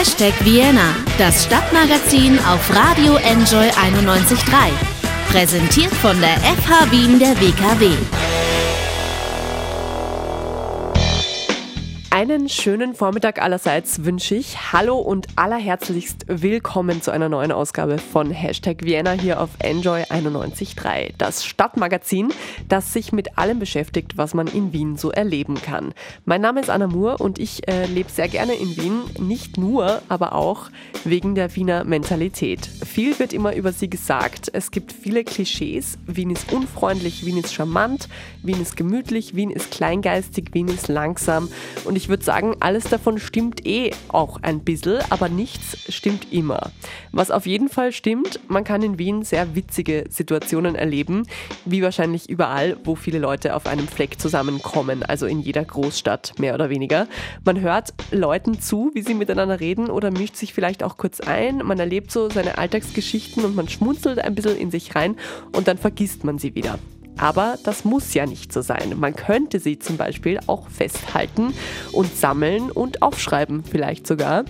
Hashtag Vienna, das Stadtmagazin auf Radio Enjoy 91.3. Präsentiert von der FH Wien der WKW. Einen schönen Vormittag allerseits wünsche ich. Hallo und allerherzlichst willkommen zu einer neuen Ausgabe von Hashtag Vienna hier auf Enjoy 91.3, das Stadtmagazin, das sich mit allem beschäftigt, was man in Wien so erleben kann. Mein Name ist Anna Moore und ich äh, lebe sehr gerne in Wien, nicht nur, aber auch wegen der Wiener Mentalität. Viel wird immer über sie gesagt. Es gibt viele Klischees. Wien ist unfreundlich, Wien ist charmant, Wien ist gemütlich, Wien ist kleingeistig, Wien ist langsam und ich würde sagen, alles davon stimmt eh auch ein bisschen, aber nichts stimmt immer. Was auf jeden Fall stimmt, man kann in Wien sehr witzige Situationen erleben, wie wahrscheinlich überall, wo viele Leute auf einem Fleck zusammenkommen, also in jeder Großstadt mehr oder weniger. Man hört Leuten zu, wie sie miteinander reden oder mischt sich vielleicht auch kurz ein, man erlebt so seine Alltagsgeschichten und man schmunzelt ein bisschen in sich rein und dann vergisst man sie wieder. Aber das muss ja nicht so sein. Man könnte sie zum Beispiel auch festhalten und sammeln und aufschreiben vielleicht sogar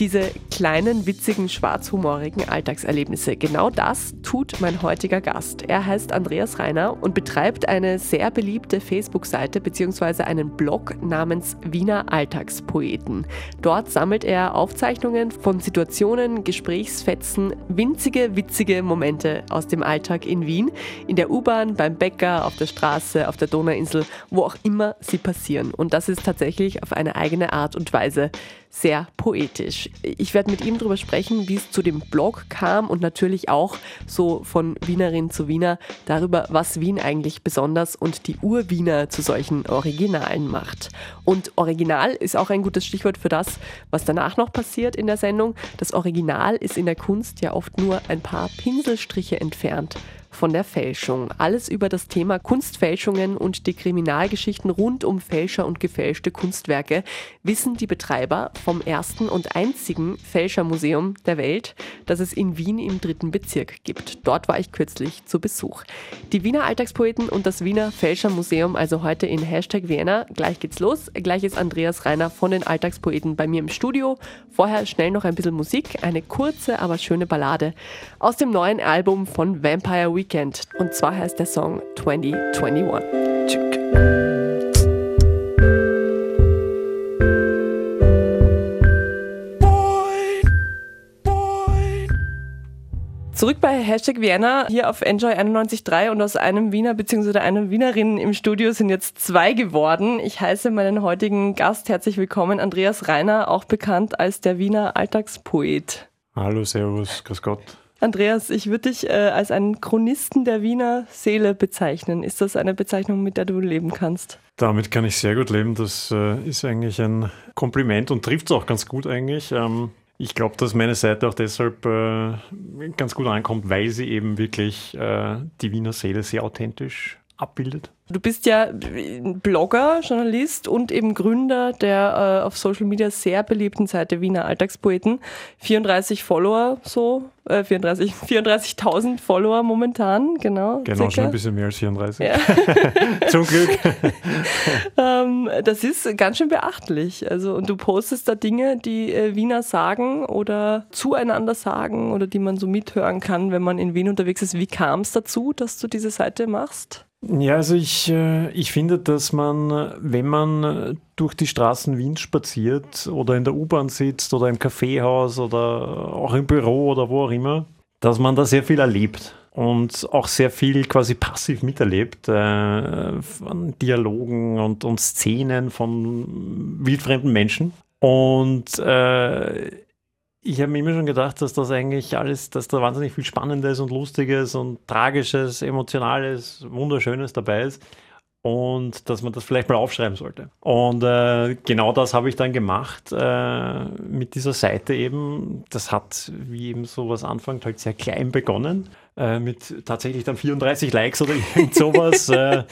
diese kleinen, witzigen, schwarzhumorigen Alltagserlebnisse. Genau das tut mein heutiger Gast. Er heißt Andreas Reiner und betreibt eine sehr beliebte Facebook-Seite bzw. einen Blog namens Wiener Alltagspoeten. Dort sammelt er Aufzeichnungen von Situationen, Gesprächsfetzen, winzige, witzige Momente aus dem Alltag in Wien, in der U-Bahn, beim Bäcker, auf der Straße, auf der Donauinsel, wo auch immer sie passieren. Und das ist tatsächlich auf eine eigene Art und Weise sehr poetisch. Ich werde mit ihm darüber sprechen, wie es zu dem Blog kam und natürlich auch so von Wienerin zu Wiener darüber, was Wien eigentlich besonders und die Urwiener zu solchen Originalen macht. Und Original ist auch ein gutes Stichwort für das, was danach noch passiert in der Sendung. Das Original ist in der Kunst ja oft nur ein paar Pinselstriche entfernt von der Fälschung. Alles über das Thema Kunstfälschungen und die Kriminalgeschichten rund um Fälscher und gefälschte Kunstwerke wissen die Betreiber vom ersten und einzigen Fälschermuseum der Welt, das es in Wien im dritten Bezirk gibt. Dort war ich kürzlich zu Besuch. Die Wiener Alltagspoeten und das Wiener Fälschermuseum, also heute in Hashtag Vienna. Gleich geht's los. Gleich ist Andreas Reiner von den Alltagspoeten bei mir im Studio. Vorher schnell noch ein bisschen Musik, eine kurze, aber schöne Ballade aus dem neuen Album von Vampire Week Weekend. Und zwar heißt der Song 2021. Zurück bei Hashtag Vienna, hier auf Enjoy 91.3 und aus einem Wiener bzw. einer Wienerin im Studio sind jetzt zwei geworden. Ich heiße meinen heutigen Gast herzlich willkommen, Andreas Reiner, auch bekannt als der Wiener Alltagspoet. Hallo, Servus, grüß Gott. Andreas, ich würde dich äh, als einen Chronisten der Wiener Seele bezeichnen. Ist das eine Bezeichnung, mit der du leben kannst? Damit kann ich sehr gut leben. Das äh, ist eigentlich ein Kompliment und trifft es auch ganz gut eigentlich. Ähm, ich glaube, dass meine Seite auch deshalb äh, ganz gut ankommt, weil sie eben wirklich äh, die Wiener Seele sehr authentisch abbildet. Du bist ja Blogger, Journalist und eben Gründer der äh, auf Social Media sehr beliebten Seite Wiener Alltagspoeten. 34 Follower so, äh, 34, 34.000 Follower momentan, genau. Genau, circa. schon ein bisschen mehr als 34. Ja. Zum Glück. ähm, das ist ganz schön beachtlich. Also, und du postest da Dinge, die äh, Wiener sagen oder zueinander sagen oder die man so mithören kann, wenn man in Wien unterwegs ist. Wie kam es dazu, dass du diese Seite machst? Ja, also ich, äh, ich finde, dass man, wenn man durch die Straßen Wiens spaziert oder in der U-Bahn sitzt oder im Kaffeehaus oder auch im Büro oder wo auch immer, dass man da sehr viel erlebt und auch sehr viel quasi passiv miterlebt äh, von Dialogen und, und Szenen von wildfremden Menschen. Und äh, ich habe mir immer schon gedacht, dass das eigentlich alles, dass da wahnsinnig viel Spannendes und Lustiges und Tragisches, Emotionales, Wunderschönes dabei ist und dass man das vielleicht mal aufschreiben sollte. Und äh, genau das habe ich dann gemacht äh, mit dieser Seite eben. Das hat, wie eben sowas anfängt, halt sehr klein begonnen, äh, mit tatsächlich dann 34 Likes oder irgend sowas. Äh,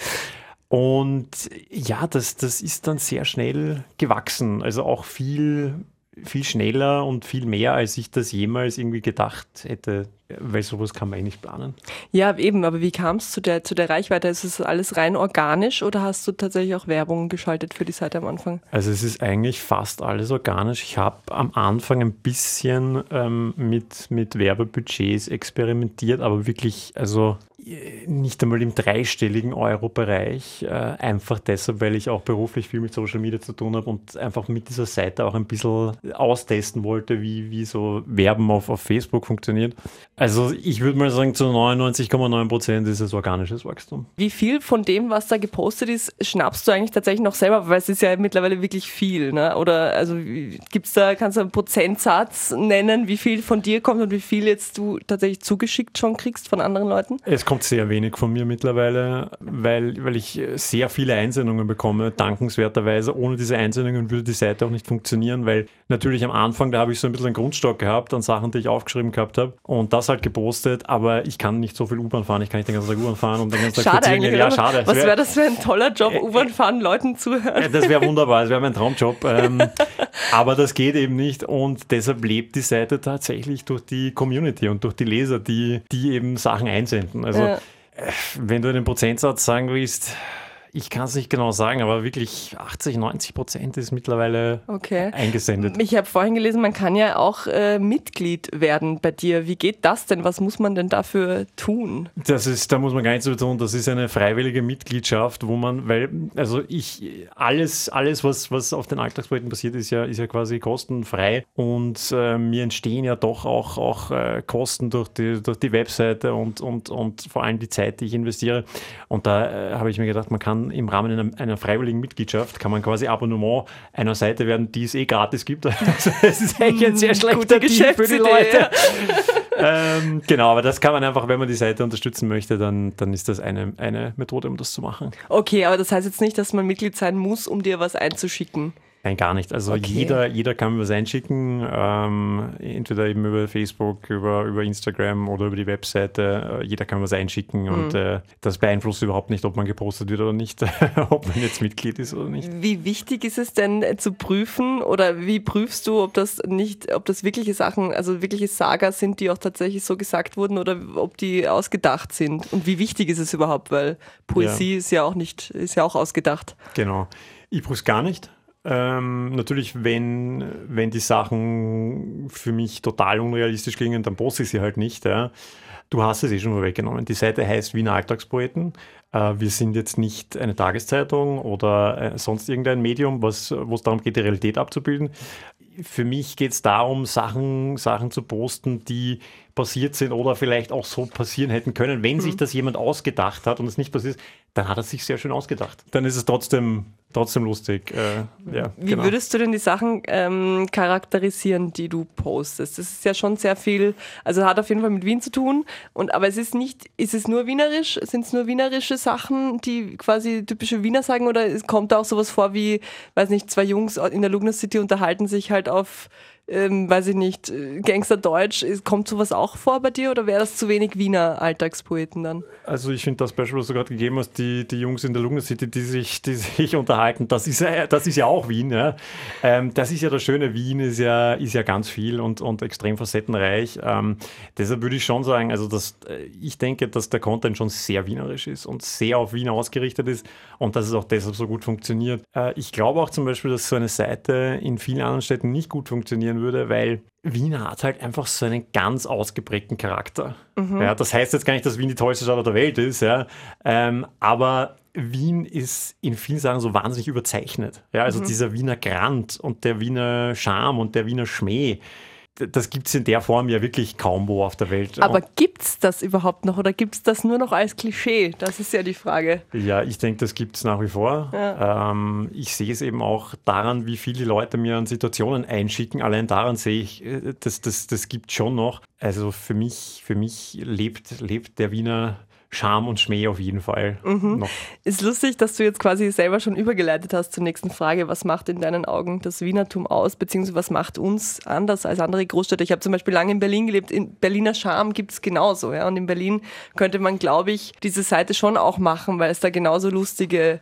und ja, das, das ist dann sehr schnell gewachsen. Also auch viel viel schneller und viel mehr, als ich das jemals irgendwie gedacht hätte, weil sowas kann man eh nicht planen. Ja, eben, aber wie kam es zu der, zu der Reichweite? Ist es alles rein organisch oder hast du tatsächlich auch Werbung geschaltet für die Seite am Anfang? Also es ist eigentlich fast alles organisch. Ich habe am Anfang ein bisschen ähm, mit, mit Werbebudgets experimentiert, aber wirklich, also nicht einmal im dreistelligen Euro-Bereich, äh, einfach deshalb, weil ich auch beruflich viel mit Social Media zu tun habe und einfach mit dieser Seite auch ein bisschen austesten wollte, wie, wie so Werben auf, auf Facebook funktioniert. Also ich würde mal sagen, zu 99,9 Prozent ist es organisches Wachstum. Wie viel von dem, was da gepostet ist, schnappst du eigentlich tatsächlich noch selber? Weil es ist ja mittlerweile wirklich viel, ne? Oder also gibt es da, kannst du einen Prozentsatz nennen, wie viel von dir kommt und wie viel jetzt du tatsächlich zugeschickt schon kriegst von anderen Leuten? Kommt sehr wenig von mir mittlerweile, weil, weil ich sehr viele Einsendungen bekomme, dankenswerterweise. Ohne diese Einsendungen würde die Seite auch nicht funktionieren, weil natürlich am Anfang, da habe ich so ein bisschen einen Grundstock gehabt an Sachen, die ich aufgeschrieben gehabt habe und das halt gepostet, aber ich kann nicht so viel U-Bahn fahren, ich kann nicht den ganzen Tag U-Bahn fahren und den ganzen Tag schade eigentlich, Ja, schade. Was wäre das für ein toller Job, U-Bahn fahren, Leuten zuhören? Das wäre wunderbar, das wäre mein Traumjob. Ähm, aber das geht eben nicht und deshalb lebt die Seite tatsächlich durch die Community und durch die Leser, die, die eben Sachen einsenden. Also ja. wenn du einen Prozentsatz sagen willst, ich kann es nicht genau sagen, aber wirklich 80, 90 Prozent ist mittlerweile okay. eingesendet. Ich habe vorhin gelesen, man kann ja auch äh, Mitglied werden bei dir. Wie geht das denn? Was muss man denn dafür tun? Das ist, da muss man gar nichts so tun. Das ist eine freiwillige Mitgliedschaft, wo man, weil, also ich, alles, alles, was, was auf den Alltagsprojekten passiert, ist ja, ist ja quasi kostenfrei und äh, mir entstehen ja doch auch, auch äh, Kosten durch die, durch die Webseite und, und, und vor allem die Zeit, die ich investiere. Und da äh, habe ich mir gedacht, man kann im Rahmen einer, einer, freiwilligen Mitgliedschaft kann man quasi Abonnement einer Seite werden, die es eh gratis gibt. Also das ist eigentlich ein sehr schlechter Deal für die Leute. ähm, genau, aber das kann man einfach, wenn man die Seite unterstützen möchte, dann, dann ist das eine, eine Methode, um das zu machen. Okay, aber das heißt jetzt nicht, dass man Mitglied sein muss, um dir was einzuschicken. Nein, gar nicht. Also okay. jeder, jeder kann mir was einschicken, ähm, entweder eben über Facebook, über, über Instagram oder über die Webseite. Äh, jeder kann was einschicken mhm. und äh, das beeinflusst überhaupt nicht, ob man gepostet wird oder nicht, ob man jetzt Mitglied ist oder nicht. Wie wichtig ist es denn äh, zu prüfen oder wie prüfst du, ob das nicht, ob das wirkliche Sachen, also wirkliche Sagas sind, die auch tatsächlich so gesagt wurden oder ob die ausgedacht sind? Und wie wichtig ist es überhaupt? Weil Poesie ja. ist ja auch nicht, ist ja auch ausgedacht. Genau. Ich prüfe es gar nicht. Ähm, natürlich, wenn, wenn die Sachen für mich total unrealistisch klingen, dann poste ich sie halt nicht. Ja. Du hast es eh schon vorweggenommen. Die Seite heißt Wiener Alltagspoeten. Äh, wir sind jetzt nicht eine Tageszeitung oder äh, sonst irgendein Medium, wo es darum geht, die Realität abzubilden. Für mich geht es darum, Sachen, Sachen zu posten, die passiert sind oder vielleicht auch so passieren hätten können. Wenn mhm. sich das jemand ausgedacht hat und es nicht passiert ist, dann hat er sich sehr schön ausgedacht. Dann ist es trotzdem trotzdem lustig. Äh, ja, Wie genau. würdest du denn die Sachen ähm, charakterisieren, die du postest? Das ist ja schon sehr viel, also hat auf jeden Fall mit Wien zu tun. Und aber es ist nicht, ist es nur wienerisch? Sind es nur wienerische Sachen, die quasi typische Wiener sagen? Oder kommt da auch sowas vor wie, weiß nicht, zwei Jungs in der Lugner City unterhalten sich halt auf ähm, weiß ich nicht, äh, Gangsterdeutsch. Kommt sowas auch vor bei dir oder wäre das zu wenig Wiener Alltagspoeten dann? Also ich finde das Beispiel, was du gerade gegeben hast, die, die Jungs in der Lugner City, die sich, die sich unterhalten, das ist, ja, das ist ja auch Wien. Ja. Ähm, das ist ja das Schöne, Wien ist ja, ist ja ganz viel und, und extrem facettenreich. Ähm, deshalb würde ich schon sagen, also dass, äh, ich denke, dass der Content schon sehr wienerisch ist und sehr auf Wien ausgerichtet ist und dass es auch deshalb so gut funktioniert. Äh, ich glaube auch zum Beispiel, dass so eine Seite in vielen anderen Städten nicht gut funktionieren definieren würde, weil Wien hat halt einfach so einen ganz ausgeprägten Charakter. Mhm. Ja, das heißt jetzt gar nicht, dass Wien die tollste Stadt der Welt ist, ja, ähm, aber Wien ist in vielen Sachen so wahnsinnig überzeichnet. Ja, also mhm. dieser Wiener Grand und der Wiener Charme und der Wiener Schmäh das gibt es in der Form ja wirklich kaum wo auf der Welt. Aber gibt es das überhaupt noch oder gibt es das nur noch als Klischee? Das ist ja die Frage. Ja, ich denke, das gibt es nach wie vor. Ja. Ähm, ich sehe es eben auch daran, wie viele Leute mir an Situationen einschicken. Allein daran sehe ich, äh, das, das, das gibt schon noch. Also für mich, für mich lebt, lebt der Wiener Charme und Schmäh auf jeden Fall. Mhm. Noch. Ist lustig, dass du jetzt quasi selber schon übergeleitet hast zur nächsten Frage. Was macht in deinen Augen das Wienertum aus, beziehungsweise was macht uns anders als andere Großstädte? Ich habe zum Beispiel lange in Berlin gelebt. In Berliner Charme gibt es genauso. Ja? Und in Berlin könnte man, glaube ich, diese Seite schon auch machen, weil es da genauso lustige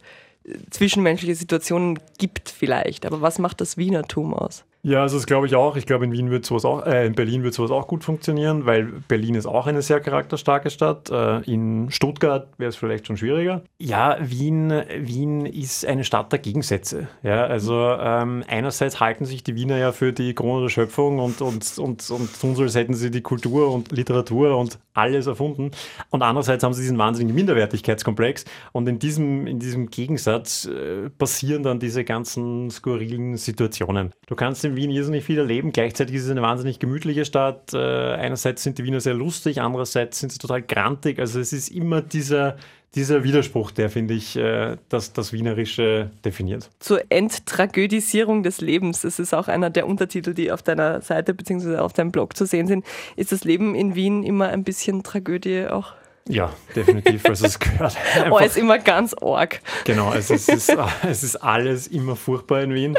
zwischenmenschliche Situationen gibt vielleicht. Aber was macht das Wienertum aus? Ja, also das glaube ich auch. Ich glaube, in Wien wird sowas auch, äh, in Berlin wird sowas auch gut funktionieren, weil Berlin ist auch eine sehr charakterstarke Stadt. Äh, in Stuttgart wäre es vielleicht schon schwieriger. Ja, Wien, Wien ist eine Stadt der Gegensätze. Ja, also ähm, einerseits halten sich die Wiener ja für die Krone der Schöpfung und, und, und, und tun so, als hätten sie die Kultur und Literatur und alles erfunden. Und andererseits haben sie diesen wahnsinnigen Minderwertigkeitskomplex. Und in diesem, in diesem Gegensatz äh, passieren dann diese ganzen skurrilen Situationen. Du kannst in Wien irrsinnig viel erleben. Gleichzeitig ist es eine wahnsinnig gemütliche Stadt. Äh, einerseits sind die Wiener sehr lustig, andererseits sind sie total grantig. Also es ist immer dieser, dieser Widerspruch, der, finde ich, äh, das, das Wienerische definiert. Zur Enttragödisierung des Lebens, das ist auch einer der Untertitel, die auf deiner Seite bzw. auf deinem Blog zu sehen sind. Ist das Leben in Wien immer ein bisschen Tragödie auch? Ja, definitiv. Also es gehört einfach, Alles immer ganz arg. Genau, also es ist, es ist alles immer furchtbar in Wien.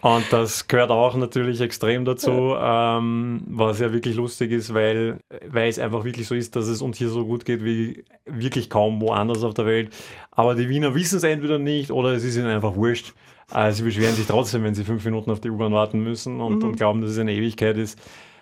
Und das gehört auch natürlich extrem dazu, ähm, was ja wirklich lustig ist, weil, weil es einfach wirklich so ist, dass es uns hier so gut geht wie wirklich kaum woanders auf der Welt. Aber die Wiener wissen es entweder nicht oder es ist ihnen einfach wurscht. Äh, sie beschweren sich trotzdem, wenn sie fünf Minuten auf die U-Bahn warten müssen und, mhm. und glauben, dass es eine Ewigkeit ist.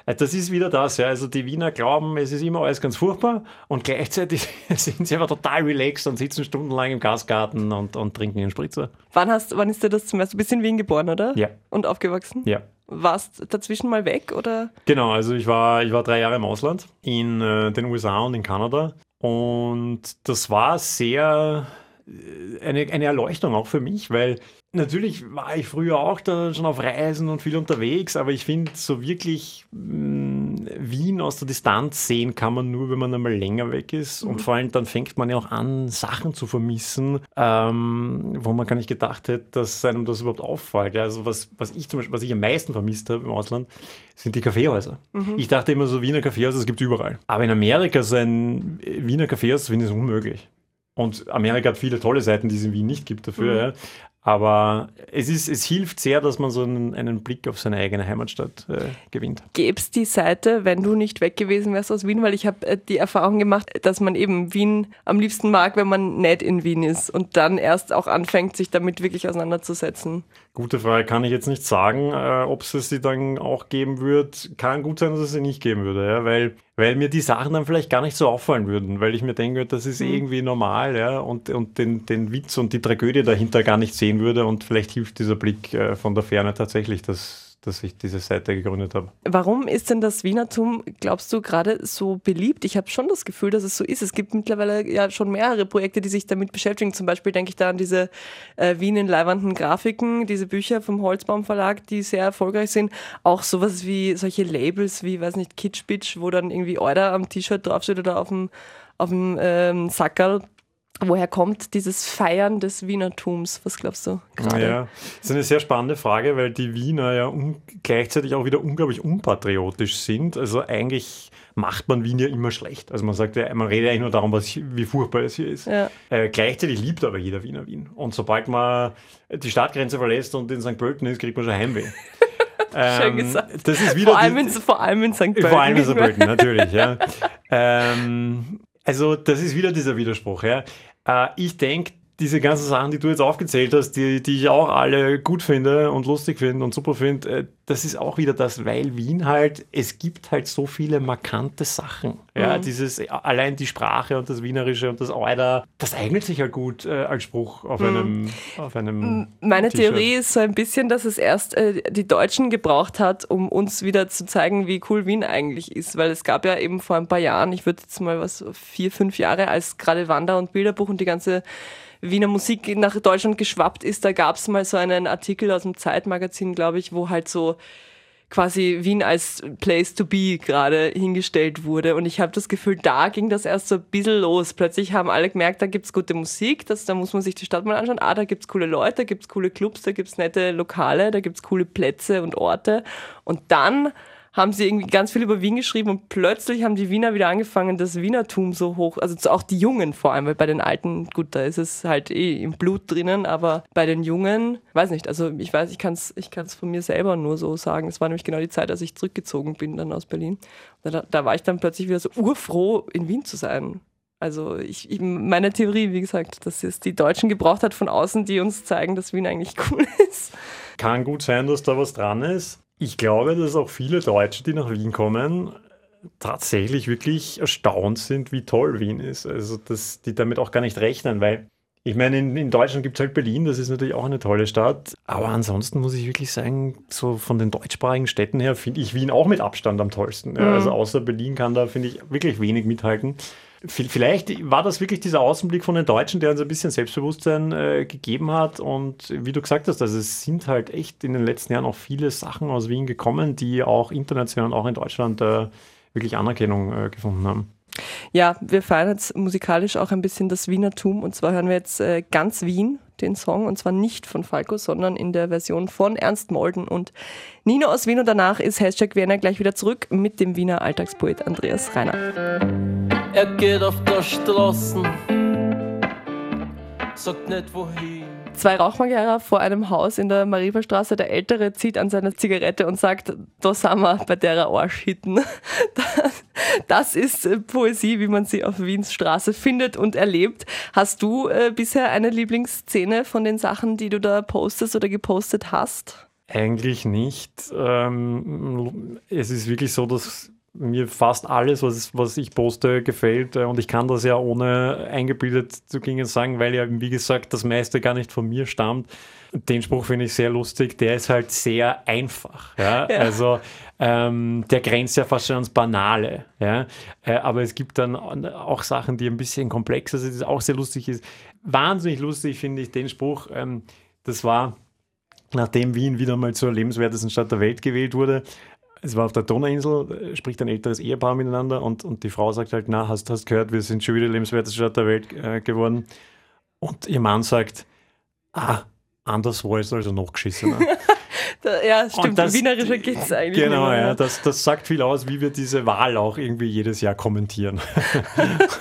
Äh, das ist wieder das, ja. Also die Wiener glauben, es ist immer alles ganz furchtbar und gleichzeitig sind sie aber total relaxed und sitzen stundenlang im Gasgarten und, und trinken ihren Spritzer. Wann, hast, wann ist dir das zum ersten Mal? Du bist in Wien geboren, oder? Ja. Und aufgewachsen? Ja. Warst dazwischen mal weg, oder? Genau, also ich war, ich war drei Jahre im Ausland, in äh, den USA und in Kanada. Und das war sehr äh, eine, eine Erleuchtung auch für mich, weil natürlich war ich früher auch da schon auf Reisen und viel unterwegs, aber ich finde, so wirklich mh, mm, Wien aus der Distanz sehen kann man nur, wenn man einmal länger weg ist. Mhm. Und vor allem dann fängt man ja auch an, Sachen zu vermissen, ähm, wo man gar nicht gedacht hätte, dass einem das überhaupt auffällt. Also was, was ich zum Beispiel, was ich am meisten vermisst habe im Ausland, sind die Kaffeehäuser. Mhm. Ich dachte immer so, Wiener Kaffeehäuser, das gibt es überall. Aber in Amerika so ein Wiener Kaffeehaus finde ich unmöglich. Und Amerika hat viele tolle Seiten, die es in Wien nicht gibt dafür. Mhm. Ja. Aber es, ist, es hilft sehr, dass man so einen, einen Blick auf seine eigene Heimatstadt äh, gewinnt. Gäbe es die Seite, wenn du nicht weg gewesen wärst aus Wien? Weil ich habe äh, die Erfahrung gemacht, dass man eben Wien am liebsten mag, wenn man nicht in Wien ist und dann erst auch anfängt, sich damit wirklich auseinanderzusetzen. Gute Frage, kann ich jetzt nicht sagen, äh, ob es sie dann auch geben wird. Kann gut sein, dass es sie nicht geben würde, ja, weil, weil mir die Sachen dann vielleicht gar nicht so auffallen würden, weil ich mir denke, das ist mhm. irgendwie normal, ja, und, und den, den Witz und die Tragödie dahinter gar nicht sehen würde und vielleicht hilft dieser Blick äh, von der Ferne tatsächlich, dass dass ich diese Seite gegründet habe. Warum ist denn das Wienertum, glaubst du, gerade so beliebt? Ich habe schon das Gefühl, dass es so ist. Es gibt mittlerweile ja schon mehrere Projekte, die sich damit beschäftigen. Zum Beispiel denke ich da an diese äh, Wien in leiwanden Grafiken, diese Bücher vom Holzbaum Verlag, die sehr erfolgreich sind. Auch sowas wie solche Labels wie, weiß nicht, Kitschbitsch, wo dann irgendwie Euler am T-Shirt draufsteht oder auf dem, auf dem ähm, Sackerl Woher kommt dieses Feiern des Wienertums? Was glaubst du gerade? Ja, das ist eine sehr spannende Frage, weil die Wiener ja gleichzeitig auch wieder unglaublich unpatriotisch sind. Also eigentlich macht man Wien ja immer schlecht. Also man sagt ja, man redet ja eigentlich nur darum, was, wie furchtbar es hier ist. Ja. Äh, gleichzeitig liebt aber jeder Wiener Wien. Und sobald man die Stadtgrenze verlässt und in St. Pölten ist, kriegt man schon Heimweh. Schön ähm, gesagt. Das ist wieder vor, allem in, vor allem in St. Pölten. Vor allem in St. Pölten, natürlich. Ja. ähm, also das ist wieder dieser Widerspruch. Ja. Äh, ich denke, diese ganzen Sachen, die du jetzt aufgezählt hast, die, die ich auch alle gut finde und lustig finde und super finde, äh, das ist auch wieder das, weil Wien halt, es gibt halt so viele markante Sachen. Ja, mhm. dieses, allein die Sprache und das Wienerische und das Alter, das eignet sich halt gut äh, als Spruch auf mhm. einem, auf einem Meine Theorie ist so ein bisschen, dass es erst äh, die Deutschen gebraucht hat, um uns wieder zu zeigen, wie cool Wien eigentlich ist. Weil es gab ja eben vor ein paar Jahren, ich würde jetzt mal was, vier, fünf Jahre, als gerade Wander- und Bilderbuch und die ganze Wiener Musik nach Deutschland geschwappt ist, da gab es mal so einen Artikel aus dem Zeitmagazin, glaube ich, wo halt so quasi Wien als Place to be gerade hingestellt wurde. Und ich habe das Gefühl, da ging das erst so ein bisschen los. Plötzlich haben alle gemerkt, da gibt es gute Musik, das, da muss man sich die Stadt mal anschauen. Ah, da gibt es coole Leute, da gibt es coole Clubs, da gibt es nette Lokale, da gibt es coole Plätze und Orte. Und dann haben sie irgendwie ganz viel über Wien geschrieben und plötzlich haben die Wiener wieder angefangen, das Wienertum so hoch, also auch die Jungen vor allem, weil bei den Alten, gut, da ist es halt eh im Blut drinnen, aber bei den Jungen, weiß nicht, also ich weiß, ich kann es ich kann's von mir selber nur so sagen. Es war nämlich genau die Zeit, als ich zurückgezogen bin dann aus Berlin. Da, da war ich dann plötzlich wieder so urfroh, in Wien zu sein. Also ich, ich, meine Theorie, wie gesagt, dass es die Deutschen gebraucht hat von außen, die uns zeigen, dass Wien eigentlich cool ist. Kann gut sein, dass da was dran ist. Ich glaube, dass auch viele Deutsche, die nach Wien kommen, tatsächlich wirklich erstaunt sind, wie toll Wien ist. Also, dass die damit auch gar nicht rechnen, weil ich meine, in, in Deutschland gibt es halt Berlin, das ist natürlich auch eine tolle Stadt. Aber ansonsten muss ich wirklich sagen, so von den deutschsprachigen Städten her finde ich Wien auch mit Abstand am tollsten. Ja, also mhm. außer Berlin kann da, finde ich, wirklich wenig mithalten. Vielleicht war das wirklich dieser Außenblick von den Deutschen, der uns ein bisschen Selbstbewusstsein äh, gegeben hat. Und wie du gesagt hast, also es sind halt echt in den letzten Jahren auch viele Sachen aus Wien gekommen, die auch international und auch in Deutschland äh, wirklich Anerkennung äh, gefunden haben. Ja, wir feiern jetzt musikalisch auch ein bisschen das Wienertum und zwar hören wir jetzt äh, ganz Wien, den Song, und zwar nicht von Falco, sondern in der Version von Ernst Molden und Nino aus Wien und danach ist Hashtag Wiener gleich wieder zurück mit dem Wiener Alltagspoet Andreas Reiner. Er geht auf der Straße, sagt nicht wohin. Zwei Rauchmagierer vor einem Haus in der Marienstraße. Der Ältere zieht an seiner Zigarette und sagt, da sind wir bei der Arsch hitten. Das ist äh, Poesie, wie man sie auf Wiens Straße findet und erlebt. Hast du äh, bisher eine Lieblingsszene von den Sachen, die du da postest oder gepostet hast? Eigentlich nicht. Ähm, es ist wirklich so, dass mir fast alles, was, was ich poste, gefällt. Äh, und ich kann das ja ohne eingebildet zu gingen sagen, weil ja, wie gesagt, das meiste gar nicht von mir stammt. Den Spruch finde ich sehr lustig. Der ist halt sehr einfach. Ja? ja. Also ähm, der grenzt ja fast schon ans Banale. Ja? Äh, aber es gibt dann auch Sachen, die ein bisschen komplexer sind, das auch sehr lustig ist. Wahnsinnig lustig finde ich den Spruch. Ähm, das war nachdem Wien wieder mal zur lebenswertesten Stadt der Welt gewählt wurde, es war auf der Donauinsel, äh, spricht ein älteres Ehepaar miteinander und, und die Frau sagt halt, na, hast, hast gehört, wir sind schon wieder lebenswerteste Stadt der Welt äh, geworden. Und ihr Mann sagt, ah, anders war es also noch geschissener. ja, stimmt, das, wienerischer geht es eigentlich. Genau, ja, das, das sagt viel aus, wie wir diese Wahl auch irgendwie jedes Jahr kommentieren.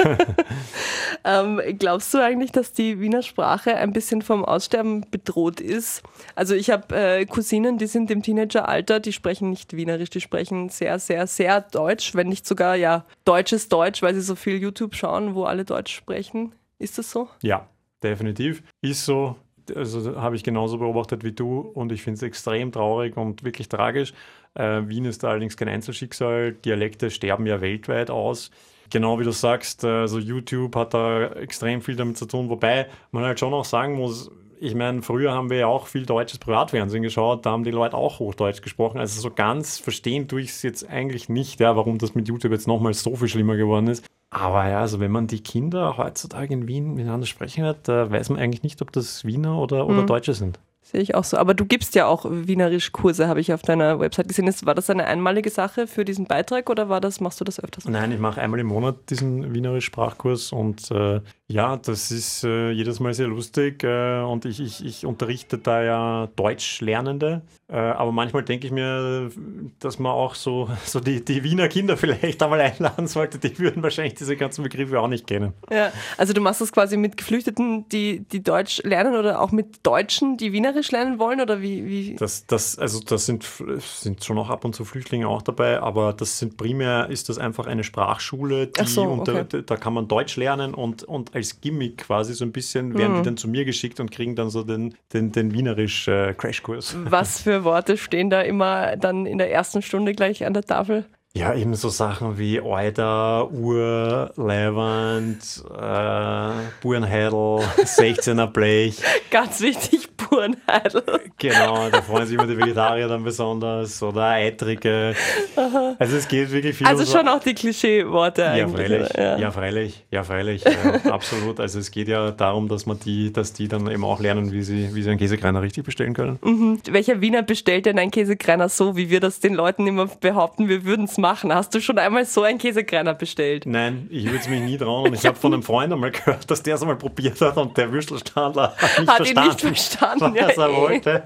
ähm, glaubst du eigentlich, dass die Wiener Sprache ein bisschen vom Aussterben bedroht ist? Also ich habe äh, Cousinen, die sind im Teenageralter, die sprechen nicht Wienerisch, die sprechen sehr, sehr, sehr Deutsch, wenn nicht sogar ja deutsches Deutsch, weil sie so viel YouTube schauen, wo alle Deutsch sprechen. Ist das so? Ja, definitiv. Ist so also habe ich genauso beobachtet wie du und ich finde es extrem traurig und wirklich tragisch. Äh, Wien ist da allerdings kein Einzelschicksal. Dialekte sterben ja weltweit aus. Genau wie du sagst, also YouTube hat da extrem viel damit zu tun, wobei man halt schon auch sagen muss, ich meine, früher haben wir ja auch viel deutsches Privatfernsehen geschaut, da haben die Leute auch Hochdeutsch gesprochen. Also so ganz verstehen tue ich es jetzt eigentlich nicht, ja, warum das mit YouTube jetzt nochmal so viel schlimmer geworden ist. Aber ja, also wenn man die Kinder heutzutage in Wien miteinander sprechen hört, da weiß man eigentlich nicht, ob das Wiener oder, oder mhm. Deutsche sind. Sehe ich auch so. Aber du gibst ja auch Wienerisch Kurse, habe ich auf deiner Website gesehen. War das eine einmalige Sache für diesen Beitrag oder war das, machst du das öfters? Nein, ich mache einmal im Monat diesen Wienerisch Sprachkurs und äh, ja, das ist äh, jedes Mal sehr lustig äh, und ich, ich, ich unterrichte da ja Deutschlernende. Äh, aber manchmal denke ich mir, dass man auch so, so die, die Wiener Kinder vielleicht einmal einladen sollte. Die würden wahrscheinlich diese ganzen Begriffe auch nicht kennen. Ja, also du machst das quasi mit Geflüchteten, die, die Deutsch lernen oder auch mit Deutschen, die Wienerisch lernen wollen oder wie? wie? Das, das, also das sind, sind schon auch ab und zu Flüchtlinge auch dabei, aber das sind primär ist das einfach eine Sprachschule, die so, unter, okay. da kann man Deutsch lernen und, und als Gimmick quasi so ein bisschen, werden mhm. die dann zu mir geschickt und kriegen dann so den, den, den Wienerisch äh, Crashkurs. Was für Worte stehen da immer dann in der ersten Stunde gleich an der Tafel? Ja, eben so Sachen wie Alter, Uhr, Levant, äh, Burenheidel, 16er Blech. Ganz wichtig, Burenheidel. Genau, da freuen sich immer die Vegetarier dann besonders oder Eitrige. Also es geht wirklich viel Also um schon so. auch die Klischeeworte ja, eigentlich. Freilich, ja. ja, freilich, ja, freilich, äh, absolut. Also es geht ja darum, dass man die, dass die dann eben auch lernen, wie sie, wie sie einen Käsekreiner richtig bestellen können. Mhm. Welcher Wiener bestellt denn einen Käsekreiner so, wie wir das den Leuten immer behaupten, wir würden es machen? Machen. Hast du schon einmal so einen Käsekreiner bestellt? Nein, ich würde es mich nie trauen. Und ich habe von einem Freund einmal gehört, dass der es einmal probiert hat und der Würstelstandler hat nicht hat verstanden, ihn nicht verstanden, was ja, er eh. wollte.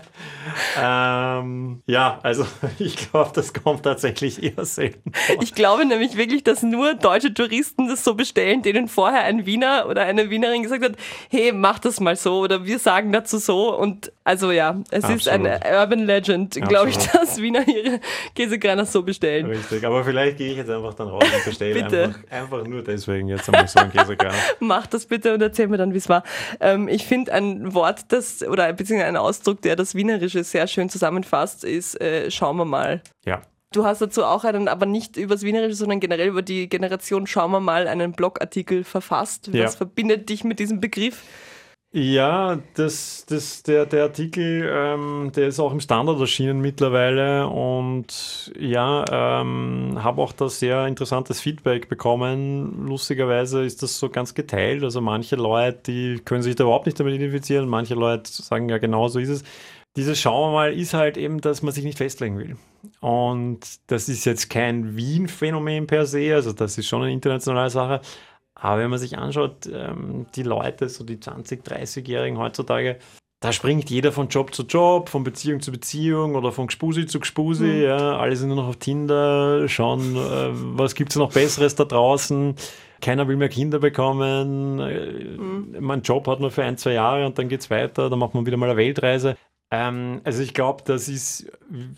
Ähm, Ja, also ich glaube, das kommt tatsächlich eher selten vor. Ich glaube nämlich wirklich, dass nur deutsche Touristen das so bestellen, denen vorher ein Wiener oder eine Wienerin gesagt hat, hey, mach das mal so oder wir sagen dazu so. Und also ja, es ist Absolut. eine Urban Legend, glaube ich, dass Wiener ihre Käsekreiner so bestellen. Richtig, aber vielleicht gehe ich jetzt einfach dann raus und bestelle Bitte. einfach, einfach nur deswegen jetzt einmal so einen Käsekreiner. Mach das bitte und erzähl mir dann, wie es war. Ähm, ich finde ein Wort, das oder beziehungsweise ein Ausdruck, der das Wienerische sehr schön zusammenfasst, ist äh, schauen wir mal. Ja. Du hast dazu auch einen, aber nicht übers Wienerische, sondern generell über die Generation Schauen wir mal einen Blogartikel verfasst. Was Ja. verbindet dich mit diesem Begriff? Ja, das, das, der, der Artikel, ähm, der ist auch im Standard erschienen mittlerweile und ja, ähm, habe auch da sehr interessantes Feedback bekommen. Lustigerweise ist das so ganz geteilt. Also manche Leute, die können sich da überhaupt nicht damit identifizieren, manche Leute sagen ja genau so ist es. Dieses Schauen wir mal ist halt eben, dass man sich nicht festlegen will. Und das ist jetzt kein Wien-Phänomen per se, also das ist schon eine internationale Sache. Aber wenn man sich anschaut, ähm, die Leute, so die 20-, 30-Jährigen heutzutage, da springt jeder von Job zu Job, von Beziehung zu Beziehung oder von Gespusi zu Gespusi. Ja, alle sind nur noch auf Tinder, schauen, äh, was gibt es noch Besseres da draußen. Keiner will mehr Kinder bekommen. Äh, Mein Job hat nur für ein, zwei Jahre und dann geht es weiter. Dann macht man wieder mal eine Weltreise. Ähm, also ich glaube, das ist,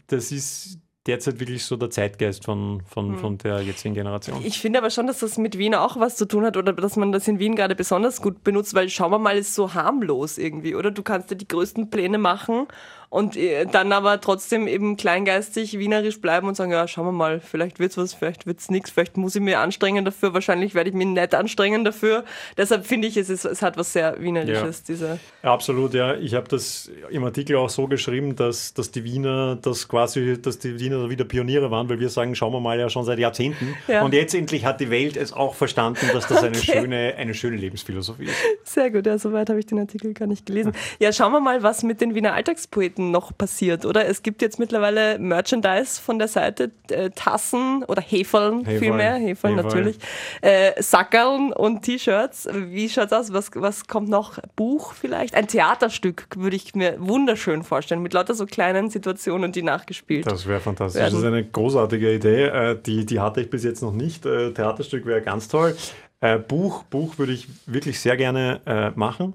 das ist derzeit wirklich so der Zeitgeist von, von, von der jetzigen Generation. Ich finde aber schon, dass das mit Wien auch was zu tun hat oder dass man das in Wien gerade besonders gut benutzt, weil schauen wir mal, ist so harmlos irgendwie, oder? Du kannst dir die größten Pläne machen und äh, dann aber trotzdem eben kleingeistig, wienerisch bleiben und sagen, ja, schauen wir mal, vielleicht wird's was, vielleicht wird's nichts, vielleicht muss ich mir anstrengen dafür, wahrscheinlich werde ich mich nicht anstrengen dafür. Deshalb finde ich, es, ist, es hat was sehr Wienerisches, diese... Absolut, ja. Ich habe das im Artikel auch so geschrieben, dass, dass die Wiener, dass quasi, dass die Wiener wieder Pioniere waren, weil wir sagen, schauen wir mal ja schon seit Jahrzehnten. Ja. Und jetzt endlich hat die Welt es auch verstanden, dass das eine, Okay. schöne, eine schöne Lebensphilosophie ist. Sehr gut, ja, soweit habe ich den Artikel gar nicht gelesen. Ja, schauen wir mal, was mit den Wiener Alltagspoeten noch passiert, oder? Es gibt jetzt mittlerweile Merchandise von der Seite, äh, Tassen oder Hefeln, vielmehr, Hefeln Hefeln. natürlich, äh, Sackerln und T-Shirts. Wie schaut's aus? Was, was kommt noch? Buch vielleicht? Ein Theaterstück würde ich mir wunderschön vorstellen, mit lauter so kleinen Situationen, die nachgespielt Das wäre fantastisch. Werden. Das ist eine großartige Idee. Äh, Die, die hatte ich bis jetzt noch nicht. Äh, Theaterstück wäre ganz toll. Äh, Buch, Buch würde ich wirklich sehr gerne äh, machen.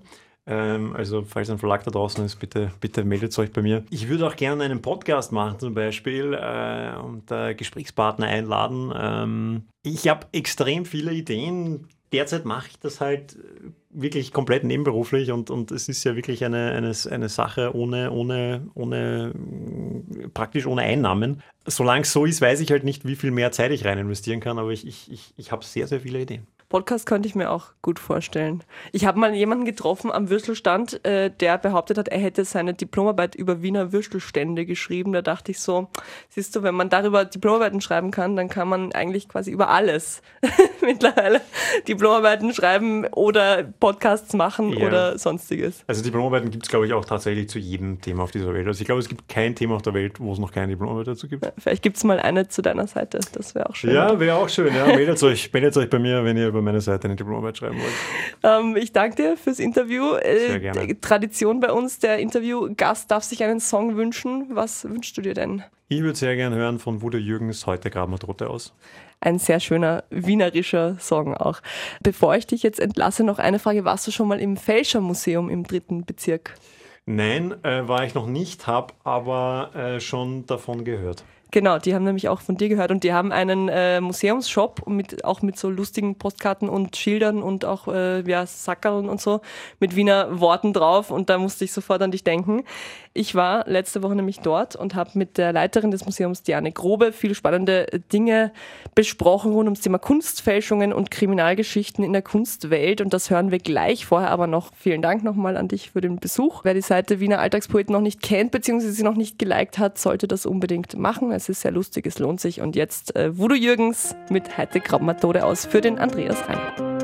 Ähm, Also, falls ein Verlag da draußen ist, bitte, bitte meldet euch bei mir. Ich würde auch gerne einen Podcast machen, zum Beispiel, äh, und äh, Gesprächspartner einladen. Ähm, ich habe extrem viele Ideen. Derzeit mache ich das halt äh, wirklich komplett nebenberuflich und, und es ist ja wirklich eine, eine, eine Sache ohne, ohne, ohne, mh, praktisch ohne Einnahmen. Solange es so ist, weiß ich halt nicht, wie viel mehr Zeit ich rein investieren kann, aber ich, ich, ich, ich habe sehr, sehr viele Ideen. Podcast könnte ich mir auch gut vorstellen. Ich habe mal jemanden getroffen am Würstelstand, äh, der behauptet hat, er hätte seine Diplomarbeit über Wiener Würstelstände geschrieben. Da dachte ich so, siehst du, wenn man darüber Diplomarbeiten schreiben kann, dann kann man eigentlich quasi über alles mittlerweile Diplomarbeiten schreiben oder Podcasts machen Ja. oder sonstiges. Also Diplomarbeiten gibt es, glaube ich, auch tatsächlich zu jedem Thema auf dieser Welt. Also ich glaube, es gibt kein Thema auf der Welt, wo es noch keine Diplomarbeit dazu gibt. Vielleicht gibt es mal eine zu deiner Seite. Das wäre auch schön. Ja, wäre auch schön. Ja. Meldet, euch, meldet euch bei mir, wenn ihr über meine Seite eine Diplomarbeit schreiben wollt. Ähm, ich danke dir fürs Interview. Äh, Sehr gerne. Tradition bei uns, der Interviewgast darf sich einen Song wünschen. Was wünschst du dir denn? Ich würde sehr gerne hören von Wude Jürgens, heute graben wir Tote aus. Ein sehr schöner wienerischer Song auch. Bevor ich dich jetzt entlasse, noch eine Frage. Warst du schon mal im Fälschermuseum im dritten Bezirk? Nein, äh, war ich noch nicht, habe aber äh, schon davon gehört. Genau, die haben nämlich auch von dir gehört und die haben einen äh, Museumsshop mit, auch mit so lustigen Postkarten und Schildern und auch äh, ja, Sackerln und so mit Wiener Worten drauf und da musste ich sofort an dich denken. Ich war letzte Woche nämlich dort und habe mit der Leiterin des Museums, Diane Grobe, viele spannende Dinge besprochen rund ums Thema Kunstfälschungen und Kriminalgeschichten in der Kunstwelt und das hören wir gleich. Vorher aber noch vielen Dank nochmal an dich für den Besuch. Wer die Seite Wiener Alltagspoeten noch nicht kennt bzw. sie noch nicht geliked hat, sollte das unbedingt machen. Es ist sehr lustig, es lohnt sich. Und jetzt äh, Voodoo Jürgens mit Heute Grammethode aus für den Andreas Rein.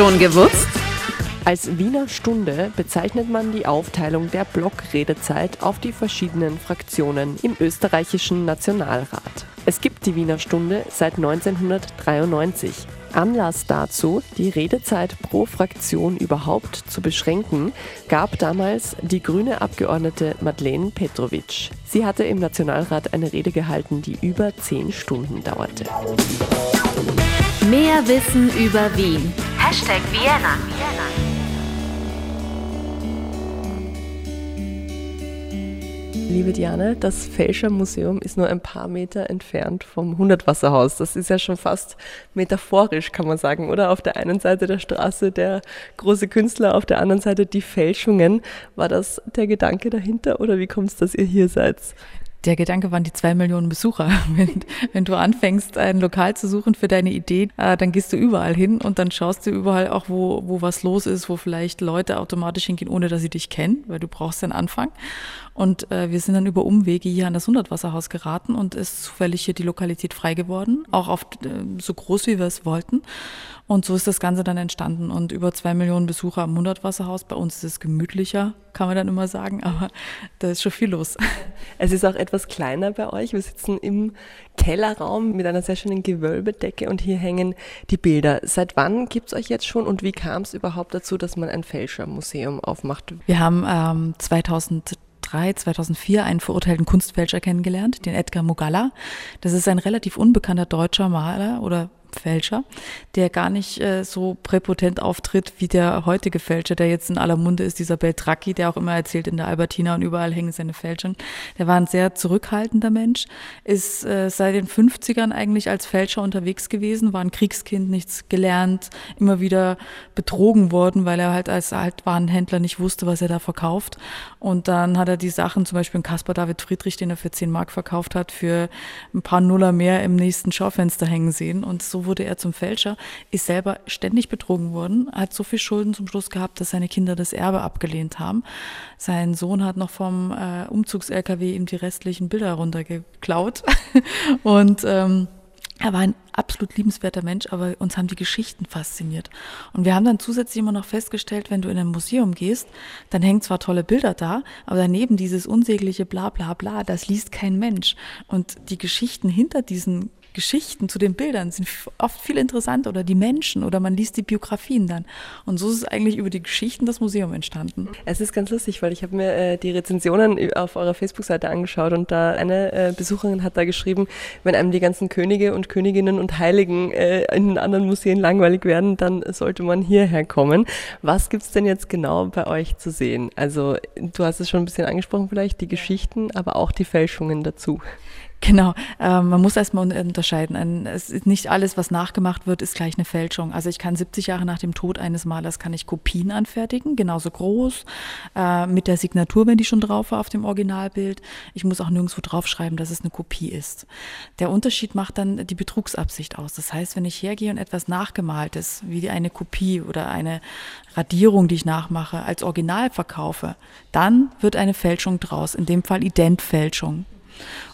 Schon gewusst? Als Wiener Stunde bezeichnet man die Aufteilung der Blockredezeit auf die verschiedenen Fraktionen im österreichischen Nationalrat. Es gibt die Wiener Stunde seit 1993. Anlass dazu, die Redezeit pro Fraktion überhaupt zu beschränken, gab damals die grüne Abgeordnete Madeleine Petrovic. Sie hatte im Nationalrat eine Rede gehalten, die über zehn Stunden dauerte. Mehr Wissen über Wien. Hashtag Vienna. Liebe Diane, das Felscher Museum ist nur ein paar Meter entfernt vom Hundertwasserhaus. Das ist ja schon fast metaphorisch, kann man sagen, oder? Auf der einen Seite der Straße der große Künstler, auf der anderen Seite die Fälschungen. War das der Gedanke dahinter oder wie kommt es, dass ihr hier seid? Der Gedanke waren die zwei Millionen Besucher. Wenn, wenn, du anfängst, ein Lokal zu suchen für deine Idee, äh, dann gehst du überall hin und dann schaust du überall auch, wo, wo was los ist, wo vielleicht Leute automatisch hingehen, ohne dass sie dich kennen, weil du brauchst den Anfang. Und äh, wir sind dann über Umwege hier an das Hundertwasserhaus geraten und ist zufällig hier die Lokalität frei geworden, auch auf äh, so groß, wie wir es wollten. Und so ist das Ganze dann entstanden. Und über zwei Millionen Besucher am Hundertwasserhaus. Bei uns ist es gemütlicher, kann man dann immer sagen, aber da ist schon viel los. Es ist auch etwas kleiner bei euch. Wir sitzen im Kellerraum mit einer sehr schönen Gewölbedecke und hier hängen die Bilder. Seit wann gibt es euch jetzt schon und wie kam es überhaupt dazu, dass man ein Fälschermuseum aufmacht? Wir haben ähm, 2000 2003, 2004 einen verurteilten Kunstfälscher kennengelernt, den Edgar Mugalla. Das ist ein relativ unbekannter deutscher Maler oder Fälscher, der gar nicht äh, so präpotent auftritt wie der heutige Fälscher, der jetzt in aller Munde ist, dieser Beltracchi, der auch immer erzählt in der Albertina und überall hängen seine Fälschungen. Der war ein sehr zurückhaltender Mensch, ist äh, seit den 50ern eigentlich als Fälscher unterwegs gewesen, war ein Kriegskind, nichts gelernt, immer wieder betrogen worden, weil er halt als Altwarenhändler nicht wusste, was er da verkauft. Und dann hat er die Sachen, zum Beispiel Caspar David Friedrich, den er für 10 Mark verkauft hat, für ein paar Nuller mehr im nächsten Schaufenster hängen sehen und so wurde er zum Fälscher, ist selber ständig betrogen worden, hat so viel Schulden zum Schluss gehabt, dass seine Kinder das Erbe abgelehnt haben. Sein Sohn hat noch vom äh, Umzugs-LKW ihm die restlichen Bilder runtergeklaut und ähm, er war ein absolut liebenswerter Mensch, aber uns haben die Geschichten fasziniert. Und wir haben dann zusätzlich immer noch festgestellt, wenn du in ein Museum gehst, dann hängen zwar tolle Bilder da, aber daneben dieses unsägliche Bla bla bla, das liest kein Mensch. Und die Geschichten hinter diesen Geschichten zu den Bildern sind oft viel interessanter oder die Menschen oder man liest die Biografien dann. Und so ist es eigentlich über die Geschichten das Museum entstanden. Es ist ganz lustig, weil ich habe mir äh, die Rezensionen auf eurer Facebook-Seite angeschaut und da eine äh, Besucherin hat da geschrieben, wenn einem die ganzen Könige und Königinnen und Heiligen äh, in anderen Museen langweilig werden, dann sollte man hierher kommen. Was gibt es denn jetzt genau bei euch zu sehen? Also du hast es schon ein bisschen angesprochen vielleicht, die Geschichten, aber auch die Fälschungen dazu. Genau, ähm, man muss erstmal unterscheiden. Ein, es ist nicht alles, was nachgemacht wird, ist gleich eine Fälschung. Also ich kann 70 Jahre nach dem Tod eines Malers kann ich Kopien anfertigen, genauso groß, äh, mit der Signatur, wenn die schon drauf war auf dem Originalbild. Ich muss auch nirgendwo draufschreiben, dass es eine Kopie ist. Der Unterschied macht dann die Betrugsabsicht aus. Das heißt, wenn ich hergehe und etwas nachgemaltes, wie eine Kopie oder eine Radierung, die ich nachmache, als Original verkaufe, dann wird eine Fälschung draus, in dem Fall Identfälschung.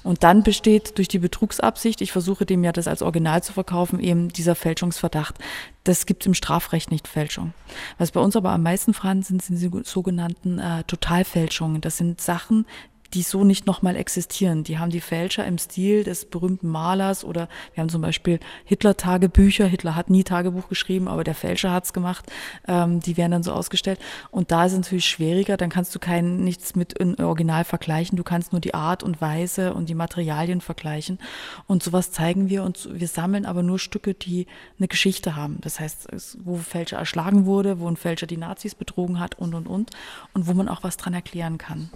Und dann besteht durch die Betrugsabsicht, ich versuche dem ja das als Original zu verkaufen, eben dieser Fälschungsverdacht. Das gibt im Strafrecht nicht Fälschung. Was bei uns aber am meisten vorhanden sind, sind die sogenannten äh, Totalfälschungen. Das sind Sachen, die so nicht nochmal existieren. Die haben die Fälscher im Stil des berühmten Malers oder wir haben zum Beispiel Hitler-Tagebücher. Hitler hat nie Tagebuch geschrieben, aber der Fälscher hat's gemacht. Ähm, die werden dann so ausgestellt. Und da ist es natürlich schwieriger. Dann kannst du kein nichts mit Original vergleichen. Du kannst nur die Art und Weise und die Materialien vergleichen. Und sowas zeigen wir und wir sammeln aber nur Stücke, die eine Geschichte haben. Das heißt, wo Fälscher erschlagen wurde, wo ein Fälscher die Nazis betrogen hat und und und und wo man auch was dran erklären kann.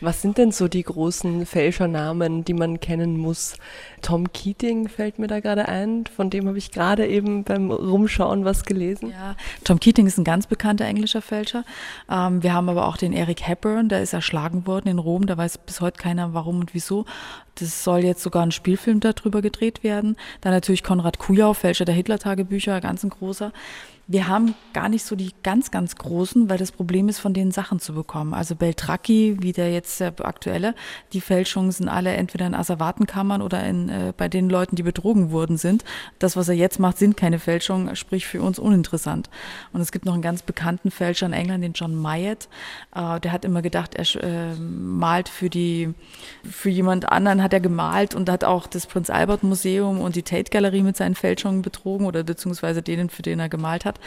Was sind denn so die großen Fälschernamen, die man kennen muss? Tom Keating fällt mir da gerade ein, von dem habe ich gerade eben beim Rumschauen was gelesen. Ja, Tom Keating ist ein ganz bekannter englischer Fälscher. Ähm, wir haben aber auch den Eric Hepburn, der ist erschlagen worden in Rom, da weiß bis heute keiner warum und wieso. Das soll jetzt sogar ein Spielfilm darüber gedreht werden. Dann natürlich Konrad Kujau, Fälscher der Hitler-Tagebücher, ganz ein großer. Wir haben gar nicht so die ganz, ganz großen, weil das Problem ist, von denen Sachen zu bekommen. Also Beltracchi, wie der jetzt der aktuelle, die Fälschungen sind alle entweder in Asservatenkammern oder in, äh, bei den Leuten, die betrogen worden sind. Das, was er jetzt macht, sind keine Fälschungen, sprich für uns uninteressant. Und es gibt noch einen ganz bekannten Fälscher in England, den John Myatt. Äh, der hat immer gedacht, er äh, malt für die, für jemand anderen hat er gemalt und hat auch das Prinz Albert Museum und die Tate Galerie mit seinen Fälschungen betrogen oder beziehungsweise denen, für den er gemalt hat.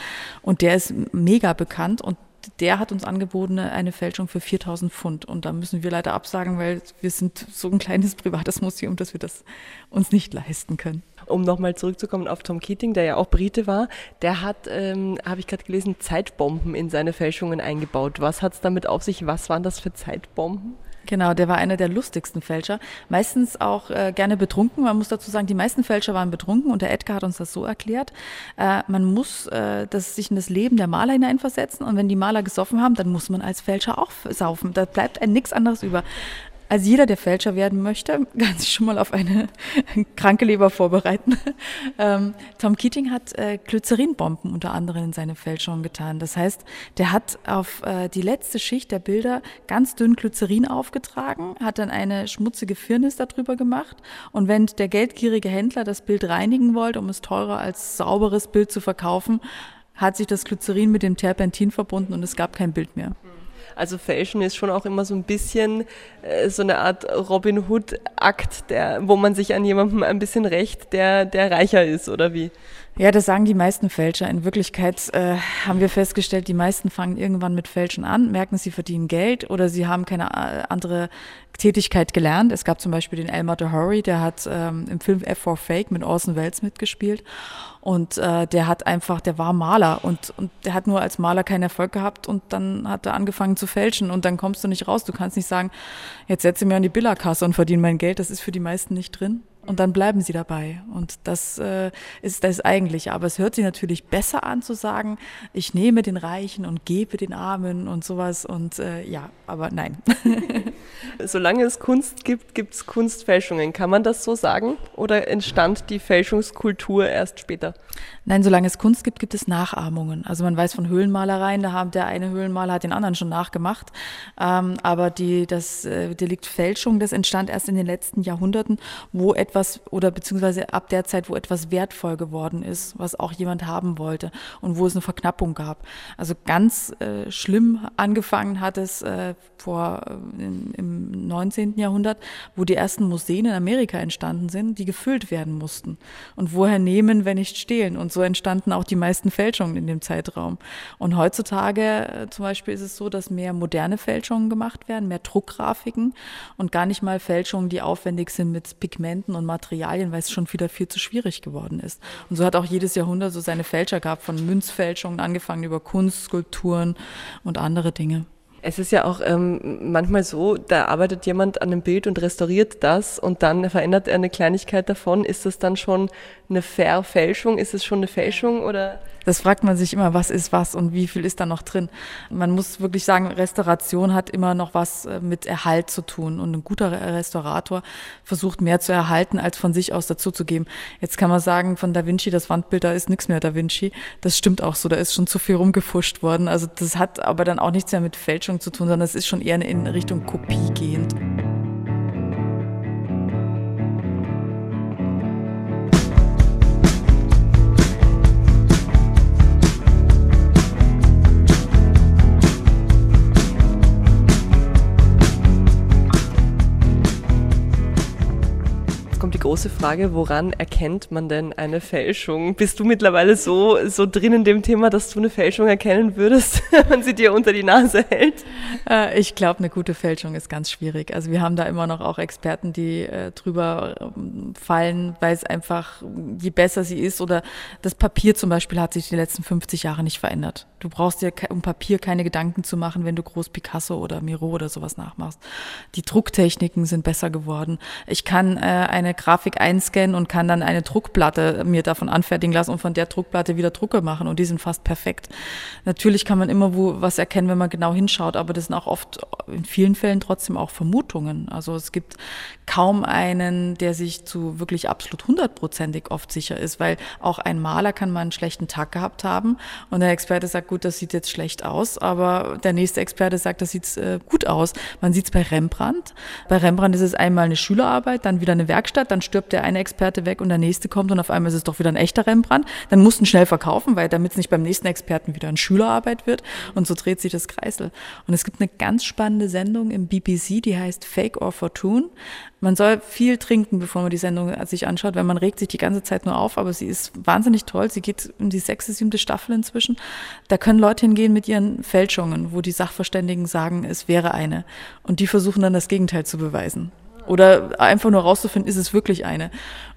Und der ist mega bekannt und der hat uns angeboten eine Fälschung für 4000 Pfund. Und da müssen wir leider absagen, weil wir sind so ein kleines privates Museum, dass wir das uns nicht leisten können. Um nochmal zurückzukommen auf Tom Keating, der ja auch Brite war, der hat, ähm, habe ich gerade gelesen, Zeitbomben in seine Fälschungen eingebaut. Was hat es damit auf sich? Was waren das für Zeitbomben? Genau, der war einer der lustigsten Fälscher. Meistens auch äh, gerne betrunken. Man muss dazu sagen, die meisten Fälscher waren betrunken und der Edgar hat uns das so erklärt. Äh, man muss äh, das, sich in das Leben der Maler hineinversetzen und wenn die Maler gesoffen haben, dann muss man als Fälscher auch saufen. Da bleibt ein nichts anderes über. Also jeder, der Fälscher werden möchte, kann sich schon mal auf eine kranke Leber vorbereiten. Ähm, Tom Keating hat äh, Glycerinbomben unter anderem in seine Fälschung getan. Das heißt, der hat auf äh, die letzte Schicht der Bilder ganz dünn Glycerin aufgetragen, hat dann eine schmutzige Firnis darüber gemacht und wenn der geldgierige Händler das Bild reinigen wollte, um es teurer als sauberes Bild zu verkaufen, hat sich das Glycerin mit dem Terpentin verbunden und es gab kein Bild mehr. Also Fashion ist schon auch immer so ein bisschen äh, so eine Art Robin Hood-Akt, wo man sich an jemandem ein bisschen rächt, der, der reicher ist, oder wie? Ja, das sagen die meisten Fälscher. In Wirklichkeit äh, haben wir festgestellt, die meisten fangen irgendwann mit Fälschen an, merken, sie verdienen Geld oder sie haben keine äh, andere Tätigkeit gelernt. Es gab zum Beispiel den Elmer DeHory, der hat ähm, im Film F for Fake mit Orson Welles mitgespielt. Und äh, der hat einfach, der war Maler und, und der hat nur als Maler keinen Erfolg gehabt und dann hat er angefangen zu fälschen und dann kommst du nicht raus. Du kannst nicht sagen, jetzt setze mir an die Billerkasse und verdiene mein Geld. Das ist für die meisten nicht drin und dann bleiben sie dabei. Und das äh, ist das Eigentliche. Aber es hört sich natürlich besser an zu sagen, ich nehme den Reichen und gebe den Armen und sowas. Und äh, ja, aber nein. Solange es Kunst gibt, gibt es Kunstfälschungen. Kann man das so sagen? Oder entstand die Fälschungskultur erst später? Nein, solange es Kunst gibt, gibt es Nachahmungen. Also man weiß von Höhlenmalereien, da haben der eine Höhlenmaler hat den anderen schon nachgemacht. Ähm, aber die, das äh, Delikt Fälschung, das entstand erst in den letzten Jahrhunderten, wo etwas oder beziehungsweise ab der Zeit, wo etwas wertvoll geworden ist, was auch jemand haben wollte und wo es eine Verknappung gab. Also ganz äh, schlimm angefangen hat es äh, vor äh, im, im 19. Jahrhundert, wo die ersten Museen in Amerika entstanden sind, die gefüllt werden mussten. Und woher nehmen, wenn nicht stehlen? Und so entstanden auch die meisten Fälschungen in dem Zeitraum. Und heutzutage äh, zum Beispiel ist es so, dass mehr moderne Fälschungen gemacht werden, mehr Druckgrafiken und gar nicht mal Fälschungen, die aufwendig sind mit Pigmenten und Materialien, weil es schon wieder viel zu schwierig geworden ist. Und so hat auch jedes Jahrhundert so seine Fälscher gehabt, von Münzfälschungen angefangen über Kunst, Skulpturen und andere Dinge. Es ist ja auch ähm, manchmal so, da arbeitet jemand an einem Bild und restauriert das und dann verändert er eine Kleinigkeit davon. Ist das dann schon eine Verfälschung? Ist es schon eine Fälschung oder? Das fragt man sich immer, was ist was und wie viel ist da noch drin. Man muss wirklich sagen, Restauration hat immer noch was äh, mit Erhalt zu tun und ein guter Restaurator versucht mehr zu erhalten, als von sich aus dazuzugeben. Jetzt kann man sagen, von Da Vinci, das Wandbild, da ist nichts mehr Da Vinci. Das stimmt auch so, da ist schon zu viel rumgefuscht worden. Also das hat aber dann auch nichts mehr mit Fälschung zu tun, sondern es ist schon eher in Richtung Kopie gehend. Große Frage, woran erkennt man denn eine Fälschung? Bist du mittlerweile so, so drin in dem Thema, dass du eine Fälschung erkennen würdest, wenn sie dir unter die Nase hält? Äh, ich glaube, eine gute Fälschung ist ganz schwierig. Also wir haben da immer noch auch Experten, die äh, drüber ähm, fallen, weil es einfach, je besser sie ist oder das Papier zum Beispiel hat sich die letzten 50 Jahre nicht verändert. Du brauchst dir um Papier keine Gedanken zu machen, wenn du groß Picasso oder Miro oder sowas nachmachst. Die Drucktechniken sind besser geworden. Ich kann äh, eine Grafik einscannen und kann dann eine Druckplatte mir davon anfertigen lassen und von der Druckplatte wieder Drucke machen und die sind fast perfekt. Natürlich kann man immer wo was erkennen, wenn man genau hinschaut, aber das sind auch oft in vielen Fällen trotzdem auch Vermutungen. Also es gibt kaum einen, der sich zu wirklich absolut hundertprozentig oft sicher ist, weil auch ein Maler kann mal einen schlechten Tag gehabt haben und der Experte sagt, gut, das sieht jetzt schlecht aus, aber der nächste Experte sagt, das sieht äh, gut aus. Man sieht es bei Rembrandt. Bei Rembrandt ist es einmal eine Schülerarbeit, dann wieder eine Werkstatt, dann stirbt der eine Experte weg und der nächste kommt und auf einmal ist es doch wieder ein echter Rembrandt. Dann mussten schnell verkaufen, weil damit es nicht beim nächsten Experten wieder eine Schülerarbeit wird und so dreht sich das Kreisel. Und es gibt eine ganz spannende Sendung im BBC, die heißt Fake or Fortune. Man soll viel trinken, bevor man die Sendung sich anschaut, weil man regt sich die ganze Zeit nur auf, aber sie ist wahnsinnig toll. Sie geht in die sechste, siebte Staffel inzwischen. Da können Leute hingehen mit ihren Fälschungen, wo die Sachverständigen sagen, es wäre eine. Und die versuchen dann das Gegenteil zu beweisen. Oder einfach nur rauszufinden, ist es wirklich eine.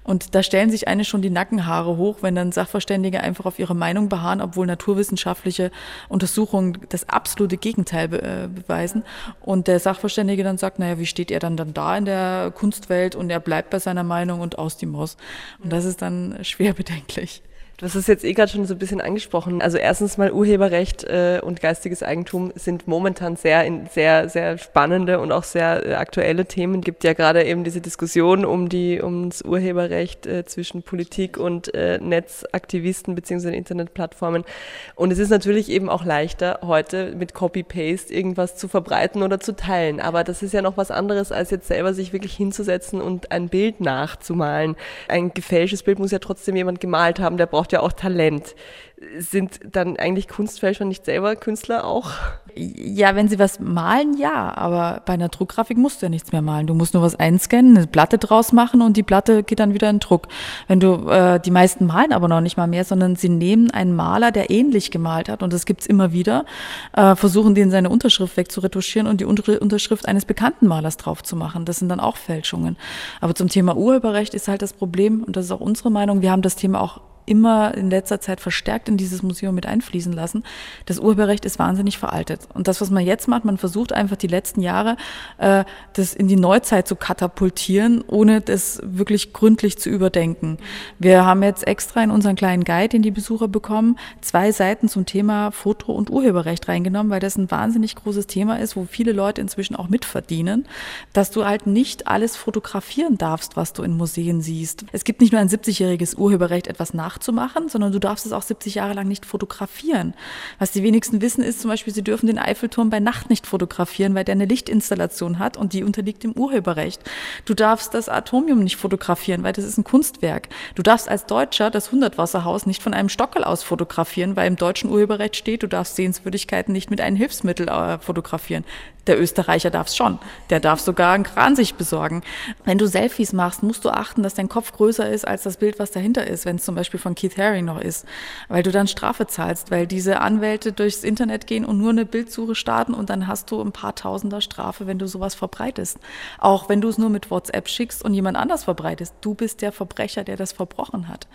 Und da stellen sich eine schon die Nackenhaare hoch, wenn dann Sachverständige einfach auf ihre Meinung beharren, obwohl naturwissenschaftliche Untersuchungen das absolute Gegenteil be äh, beweisen. Und der Sachverständige dann sagt, naja, wie steht er dann, dann da in der Kunstwelt? Und er bleibt bei seiner Meinung und aus die Maus. Und das ist dann schwer bedenklich. Du hast es jetzt eh gerade schon so ein bisschen angesprochen. Also erstens mal Urheberrecht äh, und geistiges Eigentum sind momentan sehr in sehr sehr spannende und auch sehr äh, aktuelle Themen. Es gibt ja gerade eben diese Diskussion um die ums Urheberrecht äh, zwischen Politik und äh, Netzaktivisten beziehungsweise Internetplattformen. Und es ist natürlich eben auch leichter heute mit Copy Paste irgendwas zu verbreiten oder zu teilen. Aber das ist ja noch was anderes als jetzt selber sich wirklich hinzusetzen und ein Bild nachzumalen. Ein gefälschtes Bild muss ja trotzdem jemand gemalt haben. Der braucht braucht ja auch Talent. Sind dann eigentlich Kunstfälscher nicht selber Künstler auch? Ja, wenn sie was malen, ja, aber bei einer Druckgrafik musst du ja nichts mehr malen. Du musst nur was einscannen, eine Platte draus machen und die Platte geht dann wieder in Druck. Wenn du, äh, die meisten malen aber noch nicht mal mehr, sondern sie nehmen einen Maler, der ähnlich gemalt hat, und das gibt's immer wieder, äh, versuchen den seine Unterschrift wegzuretuschieren und die Unterschrift eines bekannten Malers drauf zu machen. Das sind dann auch Fälschungen. Aber zum Thema Urheberrecht ist halt das Problem, und das ist auch unsere Meinung, wir haben das Thema auch immer in letzter Zeit verstärkt in dieses Museum mit einfließen lassen. Das Urheberrecht ist wahnsinnig veraltet. Und das, was man jetzt macht, man versucht einfach die letzten Jahre, äh, das in die Neuzeit zu katapultieren, ohne das wirklich gründlich zu überdenken. Wir haben jetzt extra in unseren kleinen Guide, den die Besucher bekommen, zwei Seiten zum Thema Foto- und Urheberrecht reingenommen, weil das ein wahnsinnig großes Thema ist, wo viele Leute inzwischen auch mitverdienen, dass du halt nicht alles fotografieren darfst, was du in Museen siehst. Es gibt nicht nur ein 70-jähriges Urheberrecht, etwas nach nachzumachen, sondern du darfst es auch 70 Jahre lang nicht fotografieren. Was die wenigsten wissen, ist zum Beispiel, sie dürfen den Eiffelturm bei Nacht nicht fotografieren, weil der eine Lichtinstallation hat und die unterliegt dem Urheberrecht. Du darfst das Atomium nicht fotografieren, weil das ist ein Kunstwerk. Du darfst als Deutscher das Hundertwasserhaus nicht von einem Stockel aus fotografieren, weil im deutschen Urheberrecht steht, du darfst Sehenswürdigkeiten nicht mit einem Hilfsmittel äh, fotografieren. Der Österreicher darf es schon. Der darf sogar einen Kran sich besorgen. Wenn du Selfies machst, musst du achten, dass dein Kopf größer ist als das Bild, was dahinter ist, wenn es zum Beispiel von Keith Haring noch ist, weil du dann Strafe zahlst, weil diese Anwälte durchs Internet gehen und nur eine Bildsuche starten und dann hast du ein paar Tausender Strafe, wenn du sowas verbreitest. Auch wenn du es nur mit WhatsApp schickst und jemand anders verbreitest. Du bist der Verbrecher, der das verbrochen hat.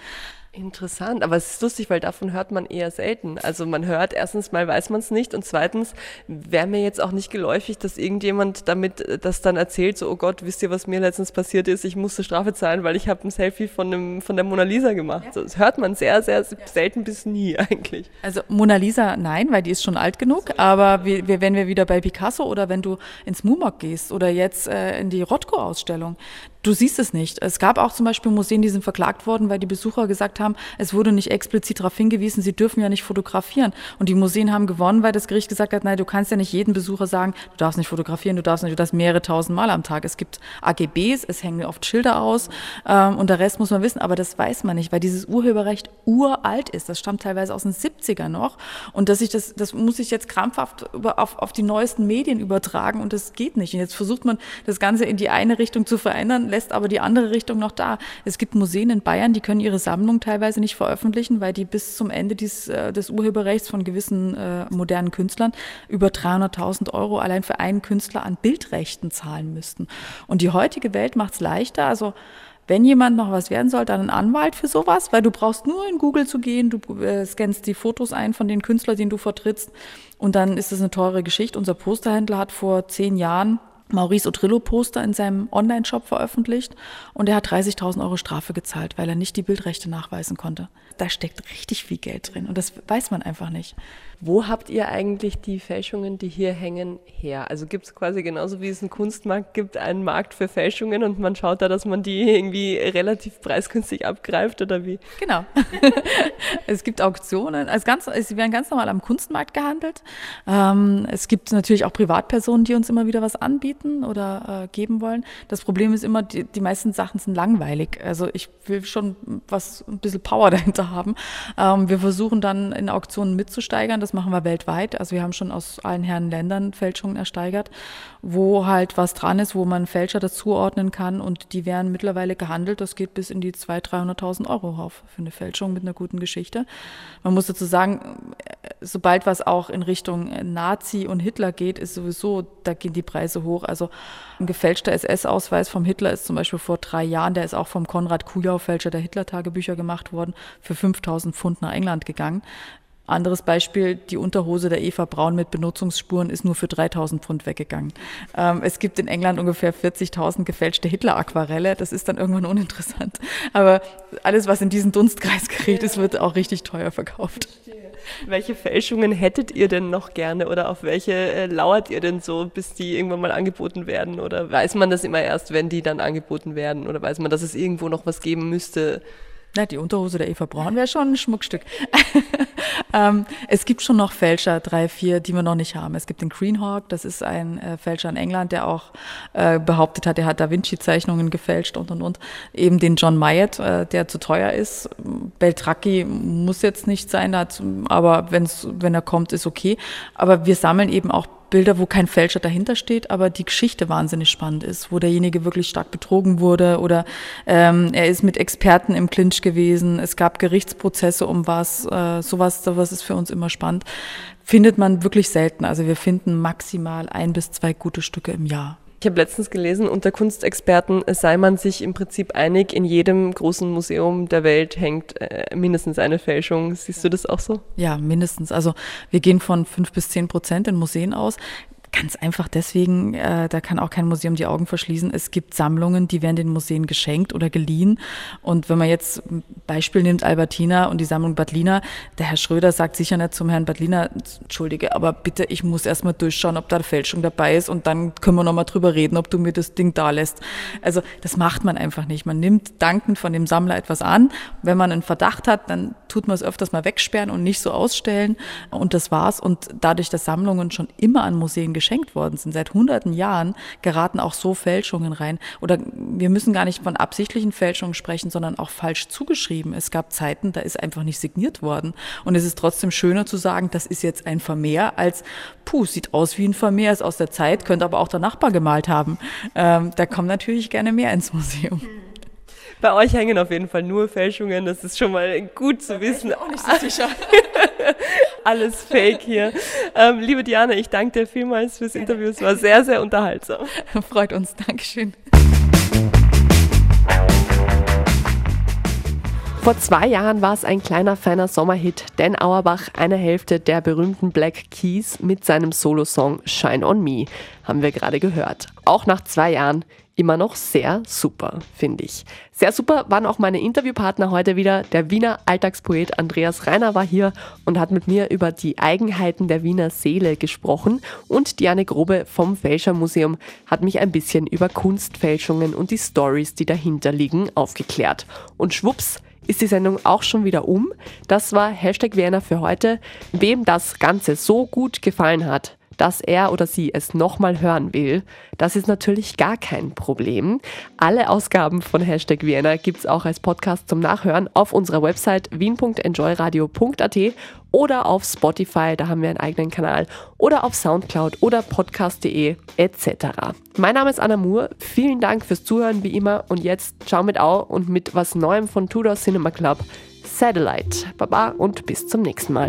Interessant, aber es ist lustig, weil davon hört man eher selten. Also man hört, erstens mal weiß man es nicht und zweitens wäre mir jetzt auch nicht geläufig, dass irgendjemand damit äh, das dann erzählt, so, oh Gott, wisst ihr, was mir letztens passiert ist? Ich musste Strafe zahlen, weil ich habe ein Selfie von, dem, von der Mona Lisa gemacht. Ja. So, das hört man sehr, sehr selten bis nie eigentlich. Also Mona Lisa, nein, weil die ist schon alt genug, aber wir, wir, wenn wir wieder bei Picasso oder wenn du ins MUMOC gehst oder jetzt äh, in die Rothko-Ausstellung, Du siehst es nicht. Es gab auch zum Beispiel Museen, die sind verklagt worden, weil die Besucher gesagt haben, es wurde nicht explizit darauf hingewiesen, sie dürfen ja nicht fotografieren. Und die Museen haben gewonnen, weil das Gericht gesagt hat, nein, du kannst ja nicht jedem Besucher sagen, du darfst nicht fotografieren, du darfst nicht, du darfst mehrere tausend Mal am Tag. Es gibt AGBs, es hängen oft Schilder aus ähm, und der Rest muss man wissen, aber das weiß man nicht, weil dieses Urheberrecht uralt ist. Das stammt teilweise aus den 70er noch. Und dass ich das, das muss ich jetzt krampfhaft über, auf, auf die neuesten Medien übertragen und das geht nicht. Und jetzt versucht man, das Ganze in die eine Richtung zu verändern lässt aber die andere Richtung noch da. Es gibt Museen in Bayern, die können ihre Sammlung teilweise nicht veröffentlichen, weil die bis zum Ende dies, äh, des Urheberrechts von gewissen äh, modernen Künstlern über 300.000 Euro allein für einen Künstler an Bildrechten zahlen müssten. Und die heutige Welt macht es leichter. Also wenn jemand noch was werden soll, dann ein Anwalt für sowas, weil du brauchst nur in Google zu gehen, du äh, scannst die Fotos ein von den Künstlern, den du vertrittst und dann ist das eine teure Geschichte. Unser Posterhändler hat vor zehn Jahren Maurice Otrillo-Poster in seinem Online-Shop veröffentlicht und er hat 30.000 Euro Strafe gezahlt, weil er nicht die Bildrechte nachweisen konnte. Da steckt richtig viel Geld drin und das weiß man einfach nicht. Wo habt ihr eigentlich die Fälschungen, die hier hängen, her? Also gibt es quasi genauso wie es einen Kunstmarkt gibt, einen Markt für Fälschungen und man schaut da, dass man die irgendwie relativ preisgünstig abgreift oder wie? Genau. es gibt Auktionen, also ganz, sie werden ganz normal am Kunstmarkt gehandelt. Ähm, es gibt natürlich auch Privatpersonen, die uns immer wieder was anbieten oder äh, geben wollen. Das Problem ist immer, die, die meisten Sachen sind langweilig. Also ich will schon was, ein bisschen Power dahinter haben. Ähm, wir versuchen dann in Auktionen mitzusteigern. Das das machen wir weltweit. Also wir haben schon aus allen Herren Ländern Fälschungen ersteigert, wo halt was dran ist, wo man Fälscher dazuordnen kann und die werden mittlerweile gehandelt. Das geht bis in die 200.000, 300.000 Euro auf für eine Fälschung mit einer guten Geschichte. Man muss dazu sagen, sobald was auch in Richtung Nazi und Hitler geht, ist sowieso, da gehen die Preise hoch. Also ein gefälschter SS-Ausweis vom Hitler ist zum Beispiel vor drei Jahren, der ist auch vom Konrad Kujau-Fälscher der Hitler-Tagebücher gemacht worden, für 5000 Pfund nach England gegangen. Anderes Beispiel, die Unterhose der Eva Braun mit Benutzungsspuren ist nur für 3000 Pfund weggegangen. Ähm, es gibt in England ungefähr 40.000 gefälschte Hitler-Aquarelle. Das ist dann irgendwann uninteressant. Aber alles, was in diesen Dunstkreis gerät ist, wird auch richtig teuer verkauft. Welche Fälschungen hättet ihr denn noch gerne oder auf welche äh, lauert ihr denn so, bis die irgendwann mal angeboten werden? Oder weiß man das immer erst, wenn die dann angeboten werden? Oder weiß man, dass es irgendwo noch was geben müsste? Na, die Unterhose der Eva Braun wäre schon ein Schmuckstück. ähm, es gibt schon noch Fälscher, drei, vier, die wir noch nicht haben. Es gibt den Greenhawk, das ist ein äh, Fälscher in England, der auch äh, behauptet hat, er hat Da Vinci-Zeichnungen gefälscht und und und. Eben den John Myatt, äh, der zu teuer ist. Beltracchi muss jetzt nicht sein, aber wenn's, wenn er kommt, ist okay. Aber wir sammeln eben auch Bilder, wo kein Fälscher dahinter steht, aber die Geschichte wahnsinnig spannend ist, wo derjenige wirklich stark betrogen wurde oder ähm, er ist mit Experten im Clinch gewesen, es gab Gerichtsprozesse um was, äh, sowas, sowas ist für uns immer spannend. Findet man wirklich selten. Also wir finden maximal ein bis zwei gute Stücke im Jahr. Ich habe letztens gelesen, unter Kunstexperten sei man sich im Prinzip einig, in jedem großen Museum der Welt hängt äh, mindestens eine Fälschung. Siehst du das auch so? Ja, mindestens. Also wir gehen von fünf bis zehn Prozent in Museen aus. Ganz einfach deswegen, äh, da kann auch kein Museum die Augen verschließen. Es gibt Sammlungen, die werden den Museen geschenkt oder geliehen. Und wenn man jetzt Beispiel nimmt, Albertina und die Sammlung Badlina, der Herr Schröder sagt sicher nicht zum Herrn Badlina, entschuldige, aber bitte, ich muss erstmal durchschauen, ob da Fälschung dabei ist und dann können wir nochmal drüber reden, ob du mir das Ding da lässt. Also das macht man einfach nicht. Man nimmt dankend von dem Sammler etwas an. Wenn man einen Verdacht hat, dann tut man es öfters mal wegsperren und nicht so ausstellen. Und das war's. Und dadurch, dass Sammlungen schon immer an Museen geschenkt worden sind. Seit hunderten Jahren geraten auch so Fälschungen rein. Oder wir müssen gar nicht von absichtlichen Fälschungen sprechen, sondern auch falsch zugeschrieben. Es gab Zeiten, da ist einfach nicht signiert worden. Und es ist trotzdem schöner zu sagen, das ist jetzt ein Vermehr, als, puh, sieht aus wie ein Vermehr, ist aus der Zeit, könnte aber auch der Nachbar gemalt haben. Ähm, da kommen natürlich gerne mehr ins Museum. Bei euch hängen auf jeden Fall nur Fälschungen, das ist schon mal gut zu wissen. Ich bin auch nicht so sicher. Alles fake hier. Ähm, liebe Diana, ich danke dir vielmals fürs Interview. Es war sehr, sehr unterhaltsam. Freut uns. Dankeschön. Vor zwei Jahren war es ein kleiner, feiner Sommerhit. Dan Auerbach, eine Hälfte der berühmten Black Keys mit seinem Solosong Shine on Me, haben wir gerade gehört. Auch nach zwei Jahren immer noch sehr super, finde ich. Sehr super waren auch meine Interviewpartner heute wieder. Der Wiener Alltagspoet Andreas Reiner war hier und hat mit mir über die Eigenheiten der Wiener Seele gesprochen und Diane Grobe vom Fälschermuseum hat mich ein bisschen über Kunstfälschungen und die Stories, die dahinter liegen, aufgeklärt. Und schwupps, ist die Sendung auch schon wieder um. Das war Hashtag Vienna für heute. Wem das Ganze so gut gefallen hat, dass er oder sie es nochmal hören will, das ist natürlich gar kein Problem. Alle Ausgaben von Hashtag Vienna gibt es auch als Podcast zum Nachhören auf unserer Website wien.enjoyradio.at oder auf Spotify, da haben wir einen eigenen Kanal, oder auf Soundcloud oder podcast.de etc. Mein Name ist Anna Moore, vielen Dank fürs Zuhören wie immer und jetzt ciao mit Au und mit was Neuem von Tudor Cinema Club, Satellite. Baba und bis zum nächsten Mal.